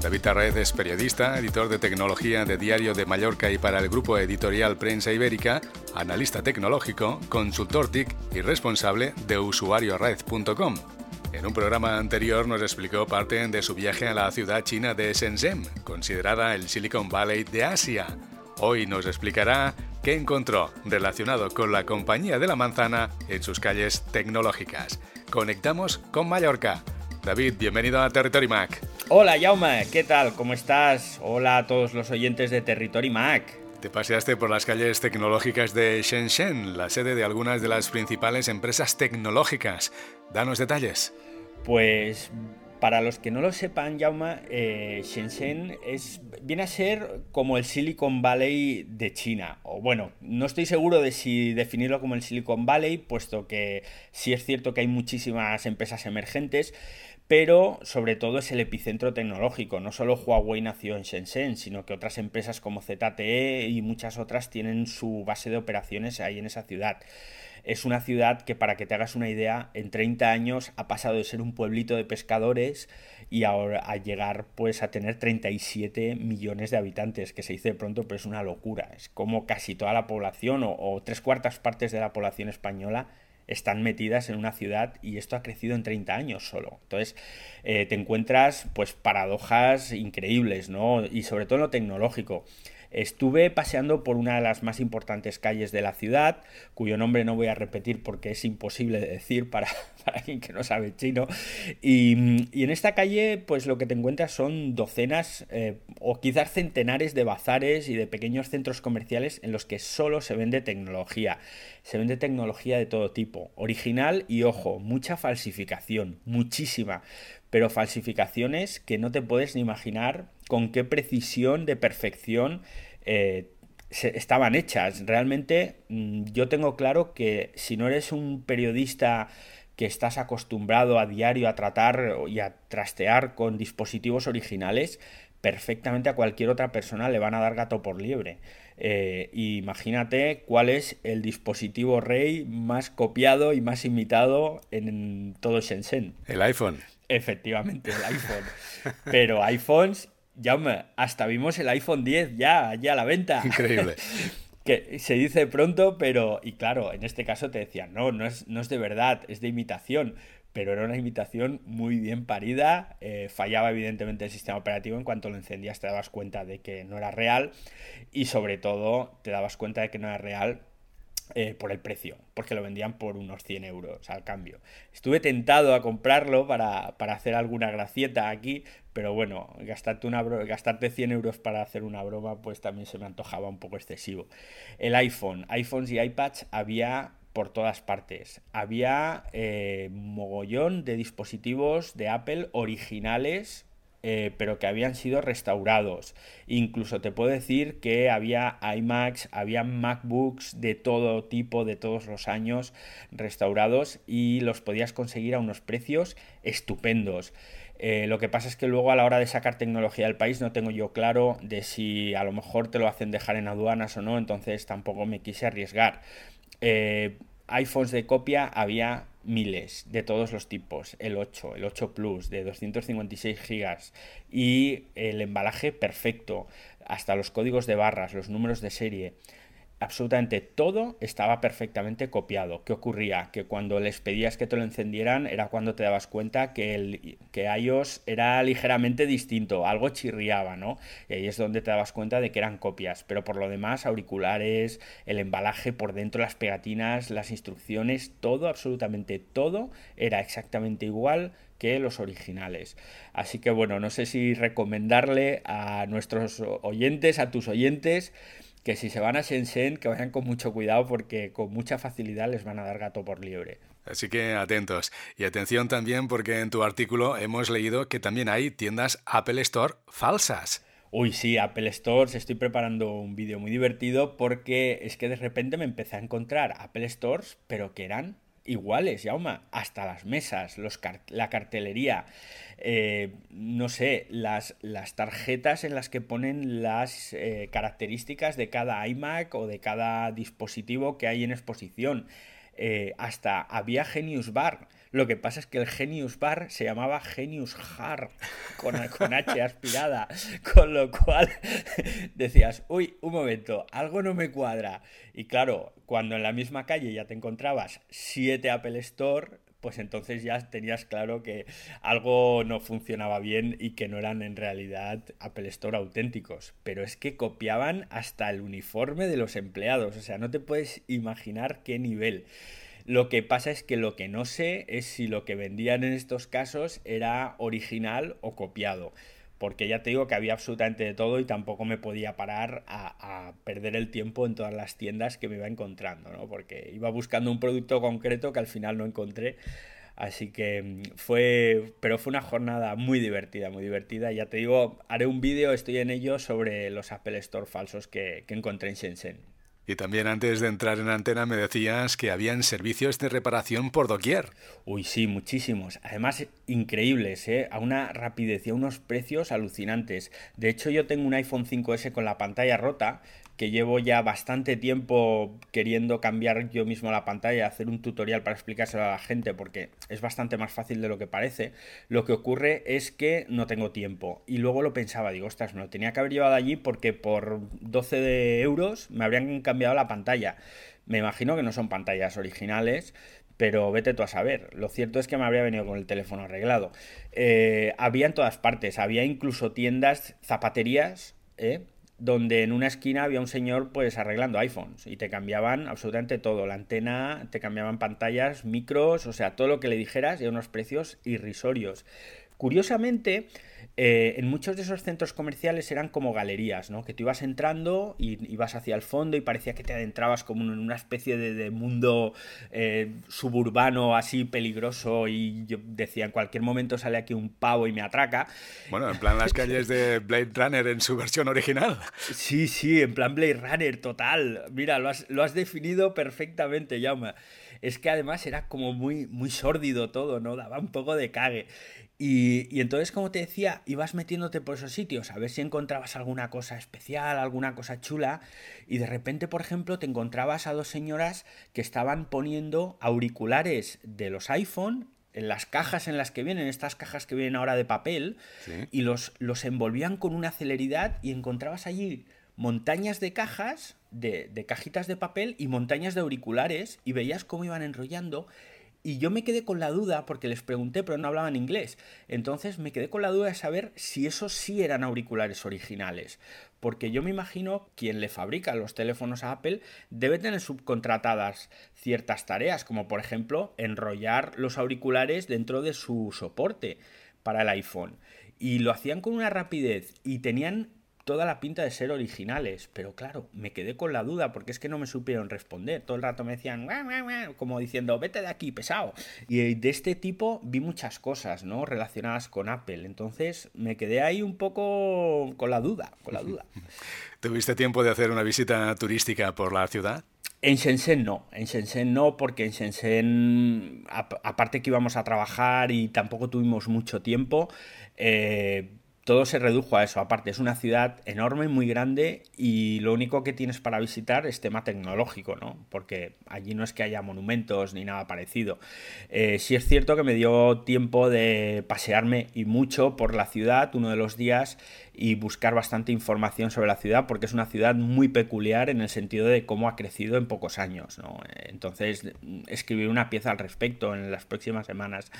David Tarred es periodista, editor de tecnología de Diario de Mallorca y para el grupo editorial Prensa Ibérica, analista tecnológico, consultor TIC y responsable de usuariored.com. En un programa anterior nos explicó parte de su viaje a la ciudad china de Shenzhen, considerada el Silicon Valley de Asia. Hoy nos explicará qué encontró relacionado con la compañía de la manzana en sus calles tecnológicas. Conectamos con Mallorca. David, bienvenido a Territory Mac. Hola Jaume, ¿qué tal? ¿Cómo estás? Hola a todos los oyentes de Territory Mac. Te paseaste por las calles tecnológicas de Shenzhen, la sede de algunas de las principales empresas tecnológicas. Danos detalles. Pues para los que no lo sepan, Jaume, eh, Shenzhen es, viene a ser como el Silicon Valley de China. O bueno, no estoy seguro de si definirlo como el Silicon Valley, puesto que sí es cierto que hay muchísimas empresas emergentes, pero sobre todo es el epicentro tecnológico. No solo Huawei nació en Shenzhen, sino que otras empresas como ZTE y muchas otras tienen su base de operaciones ahí en esa ciudad es una ciudad que, para que te hagas una idea, en 30 años ha pasado de ser un pueblito de pescadores y ahora a llegar pues a tener 37 millones de habitantes, que se dice de pronto, pero es una locura. Es como casi toda la población o, tres cuartas partes de la población española están metidas en una ciudad y esto ha crecido en 30 años solo. Entonces eh, te encuentras pues paradojas increíbles, ¿no? Y sobre todo en lo tecnológico. Estuve paseando por una de las más importantes calles de la ciudad, cuyo nombre no voy a repetir porque es imposible de decir para, alguien que no sabe chino. Y, en esta calle, pues lo que te encuentras son docenas eh, o quizás centenares de bazares y de pequeños centros comerciales en los que solo se vende tecnología. Se vende tecnología de todo tipo, original y ojo, mucha falsificación, muchísima pero falsificaciones que no te puedes ni imaginar con qué precisión de perfección eh, estaban hechas. Realmente mm, yo tengo claro que si no eres un periodista que estás acostumbrado a diario a tratar y a trastear con dispositivos originales, perfectamente a cualquier otra persona le van a dar gato por liebre. Eh, imagínate cuál es el dispositivo rey más copiado y más imitado en todo Shenzhen. El iPhone. Efectivamente, el iPhone. Pero iPhones, ya hasta vimos el iPhone 10 ya, ya a la venta. Increíble. que se dice pronto, pero, y claro, en este caso te decían, no, no es, no es de verdad, es de imitación, pero era una imitación muy bien parida, eh, fallaba evidentemente el sistema operativo, en cuanto lo encendías te dabas cuenta de que no era real y sobre todo te dabas cuenta de que no era real eh, por el precio, porque lo vendían por unos 100 euros al cambio. Estuve tentado a comprarlo para, hacer alguna gracieta aquí, pero bueno, gastarte, una gastarte 100 euros para hacer una broma, pues también se me antojaba un poco excesivo. El iPhone, iPhones y iPads había por todas partes. Había eh, mogollón de dispositivos de Apple originales eh, pero que habían sido restaurados. Incluso te puedo decir que había iMacs, había MacBooks de todo tipo, de todos los años restaurados y los podías conseguir a unos precios estupendos. Eh, lo que pasa es que luego a la hora de sacar tecnología del país no tengo yo claro de si a lo mejor te lo hacen dejar en aduanas o no, entonces tampoco me quise arriesgar. Eh, iPhones de copia había miles de todos los tipos, el 8, el 8 Plus de 256 GB y el embalaje perfecto, hasta los códigos de barras, los números de serie absolutamente todo estaba perfectamente copiado. ¿Qué ocurría? Que cuando les pedías que te lo encendieran era cuando te dabas cuenta que, el, que iOS era ligeramente distinto, algo chirriaba, ¿no? Y ahí es donde te dabas cuenta de que eran copias. Pero por lo demás, auriculares, el embalaje por dentro, las pegatinas, las instrucciones, todo, absolutamente todo, era exactamente igual que los originales. Así que bueno, no sé si recomendarle a nuestros oyentes, a tus oyentes, que si se van a Shenzhen, que vayan con mucho cuidado porque con mucha facilidad les van a dar gato por liebre. Así que atentos. Y atención también porque en tu artículo hemos leído que también hay tiendas Apple Store falsas. Uy, sí, Apple Stores, estoy preparando un vídeo muy divertido porque es que de repente me empecé a encontrar Apple Stores, pero que eran iguales, Yauma, hasta las mesas, los la cartelería, eh, no sé, las, las, tarjetas en las que ponen las eh, características de cada iMac o de cada dispositivo que hay en exposición. Eh, hasta había Genius Bar, Lo que pasa es que el Genius Bar se llamaba Genius Har, con, con H aspirada, con lo cual decías, uy, un momento, algo no me cuadra. Y claro, cuando en la misma calle ya te encontrabas siete Apple Store, pues entonces ya tenías claro que algo no funcionaba bien y que no eran en realidad Apple Store auténticos. Pero es que copiaban hasta el uniforme de los empleados, o sea, no te puedes imaginar qué nivel. Lo que pasa es que lo que no sé es si lo que vendían en estos casos era original o copiado porque ya te digo que había absolutamente de todo y tampoco me podía parar a, perder el tiempo en todas las tiendas que me iba encontrando, ¿no? Porque iba buscando un producto concreto que al final no encontré. Así que mm, fue, pero fue una jornada muy divertida, muy divertida. Ya te digo, haré un vídeo, estoy en ello, sobre los Apple Store falsos que, que encontré en Shenzhen. Y también antes de entrar en antena me decías que habían servicios de reparación por doquier. Uy, sí, muchísimos. Además, increíbles, ¿eh? A una rapidez y a unos precios alucinantes. De hecho, yo tengo un iPhone 5S con la pantalla rota que llevo ya bastante tiempo queriendo cambiar yo mismo la pantalla, hacer un tutorial para explicárselo a la gente, porque es bastante más fácil de lo que parece. Lo que ocurre es que no tengo tiempo. Y luego lo pensaba, digo, ostras, me lo tenía que haber llevado allí porque por 12 euros me habrían cambiado la pantalla. Me imagino que no son pantallas originales, pero vete tú a saber. Lo cierto es que me habría venido con el teléfono arreglado. Eh, había en todas partes, había incluso tiendas, zapaterías, ¿eh? Donde en una esquina había un señor pues arreglando iPhones y te cambiaban absolutamente todo, la antena, te cambiaban pantallas, micros, o sea, todo lo que le dijeras y a unos precios irrisorios. Curiosamente, eh, en muchos de esos centros comerciales eran como galerías, ¿no? Que tú ibas entrando y ibas hacia el fondo y parecía que te adentrabas como en una especie de, mundo eh, suburbano así peligroso y yo decía, en cualquier momento sale aquí un pavo y me atraca. Bueno, en plan las calles de Blade Runner en su versión original. Sí, sí, en plan Blade Runner, total. Mira, lo has, lo has definido perfectamente, Jaume. Es que además era como muy, muy sórdido todo, ¿no? Daba un poco de cague. Y, entonces, como te decía, ibas metiéndote por esos sitios a ver si encontrabas alguna cosa especial, alguna cosa chula, y de repente, por ejemplo, te encontrabas a dos señoras que estaban poniendo auriculares de los iPhone en las cajas en las que vienen, estas cajas que vienen ahora de papel, y los, los envolvían con una celeridad y encontrabas allí montañas de cajas, de, cajitas de papel y montañas de auriculares, y veías cómo iban enrollando y yo me quedé con la duda, porque les pregunté, pero no hablaban inglés. Entonces me quedé con la duda de saber si esos sí eran auriculares originales. Porque yo me imagino quien le fabrica los teléfonos a Apple debe tener subcontratadas ciertas tareas, como por ejemplo enrollar los auriculares dentro de su soporte para el iPhone. Y lo hacían con una rapidez y tenían toda la pinta de ser originales, pero claro, me quedé con la duda porque es que no me supieron responder. Todo el rato me decían, como diciendo, vete de aquí, pesado. Y de este tipo vi muchas cosas, ¿no? Relacionadas con Apple. Entonces me quedé ahí un poco con la duda, con la duda. ¿Tuviste tiempo de hacer una visita turística por la ciudad? En Shenzhen no, en Shenzhen no, porque en Shenzhen, aparte que íbamos a trabajar y tampoco tuvimos mucho tiempo, eh, todo se redujo a eso. Aparte, es una ciudad enorme, muy grande y lo único que tienes para visitar es tema tecnológico, ¿no? Porque allí no es que haya monumentos ni nada parecido. Eh, sí es cierto que me dio tiempo de pasearme y mucho por la ciudad uno de los días y buscar bastante información sobre la ciudad porque es una ciudad muy peculiar en el sentido de cómo ha crecido en pocos años. ¿no? Entonces, escribir una pieza al respecto en las próximas semanas.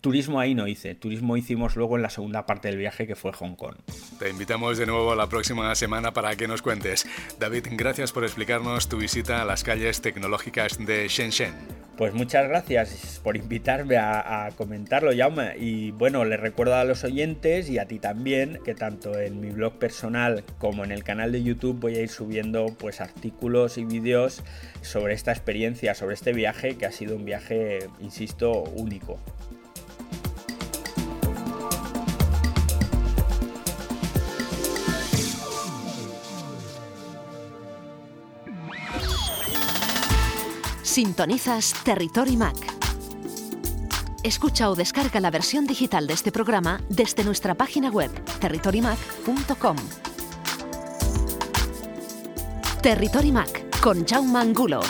Turismo ahí no hice, turismo hicimos luego en la segunda parte del viaje que fue Hong Kong. Te invitamos de nuevo la próxima semana para que nos cuentes. David, gracias por explicarnos tu visita a las calles tecnológicas de Shenzhen. Pues muchas gracias por invitarme a, comentarlo, Jaume. Y bueno, les recuerdo a los oyentes y a ti también que tanto en mi blog personal como en el canal de YouTube voy a ir subiendo pues artículos y vídeos sobre esta experiencia, sobre este viaje que ha sido un viaje, insisto, único. Sintonizas Territory Mac. Escucha o descarga la versión digital de este programa desde nuestra página web territorymac.com. Territory Mac con Jaume Angulo.